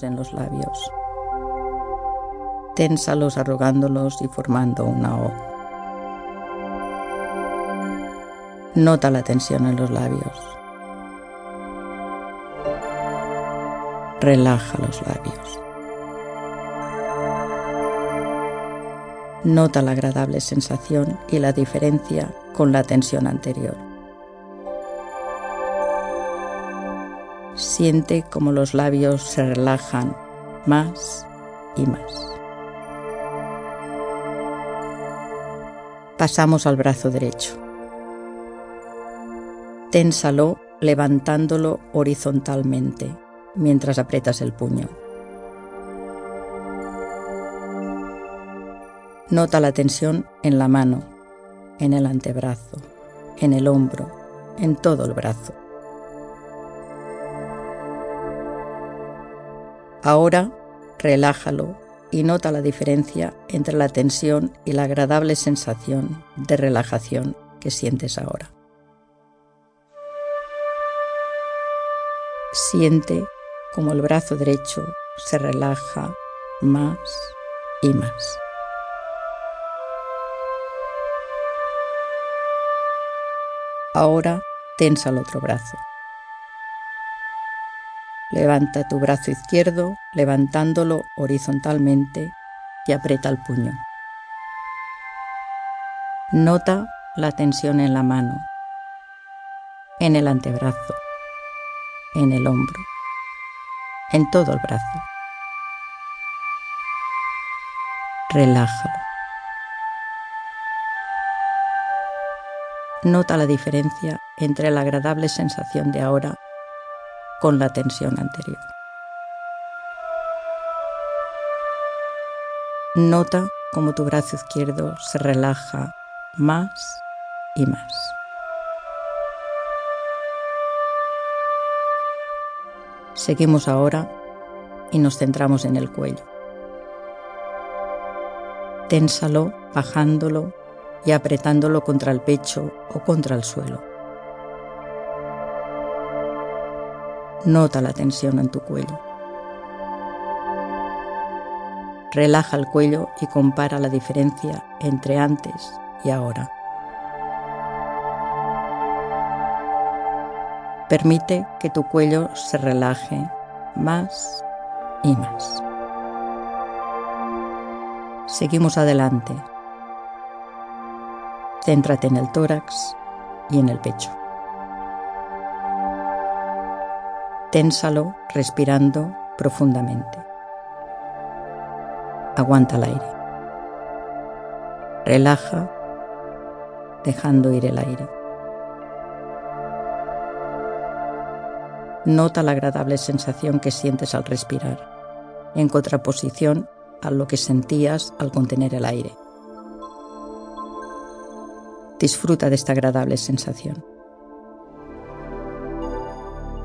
En los labios. Ténsalos arrugándolos y formando una O. Nota la tensión en los labios. Relaja los labios. Nota la agradable sensación y la diferencia con la tensión anterior. Siente como los labios se relajan más y más. Pasamos al brazo derecho. Ténsalo levantándolo horizontalmente mientras aprietas el puño. Nota la tensión en la mano, en el antebrazo, en el hombro, en todo el brazo. Ahora relájalo y nota la diferencia entre la tensión y la agradable sensación de relajación que sientes ahora. Siente como el brazo derecho se relaja más y más. Ahora tensa el otro brazo. Levanta tu brazo izquierdo levantándolo horizontalmente y aprieta el puño. Nota la tensión en la mano, en el antebrazo, en el hombro en todo el brazo. Relájalo. Nota la diferencia entre la agradable sensación de ahora con la tensión anterior. Nota cómo tu brazo izquierdo se relaja más y más. Seguimos ahora y nos centramos en el cuello. Ténsalo bajándolo y apretándolo contra el pecho o contra el suelo. Nota la tensión en tu cuello. Relaja el cuello y compara la diferencia entre antes y ahora. Permite que tu cuello se relaje más y más. Seguimos adelante. Céntrate en el tórax y en el pecho. Ténsalo respirando profundamente. Aguanta el aire. Relaja dejando ir el aire. Nota la agradable sensación que sientes al respirar, en contraposición a lo que sentías al contener el aire. Disfruta de esta agradable sensación.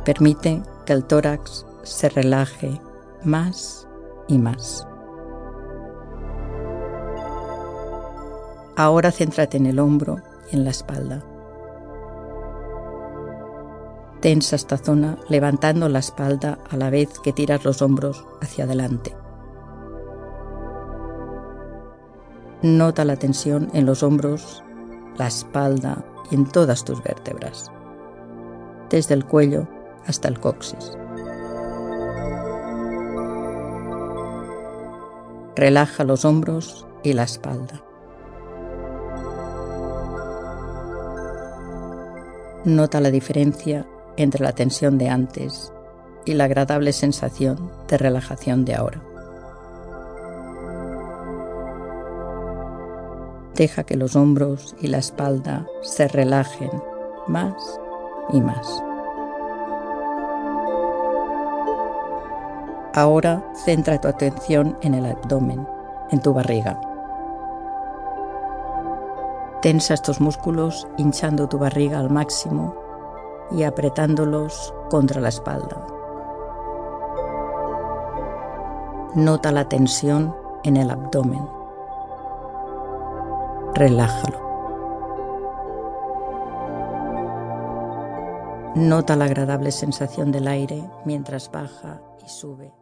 Permite que el tórax se relaje más y más. Ahora céntrate en el hombro y en la espalda. Tensa esta zona levantando la espalda a la vez que tiras los hombros hacia adelante. Nota la tensión en los hombros, la espalda y en todas tus vértebras, desde el cuello hasta el coxis. Relaja los hombros y la espalda. Nota la diferencia entre la tensión de antes y la agradable sensación de relajación de ahora. Deja que los hombros y la espalda se relajen más y más. Ahora centra tu atención en el abdomen, en tu barriga. Tensa estos músculos hinchando tu barriga al máximo y apretándolos contra la espalda. Nota la tensión en el abdomen. Relájalo. Nota la agradable sensación del aire mientras baja y sube.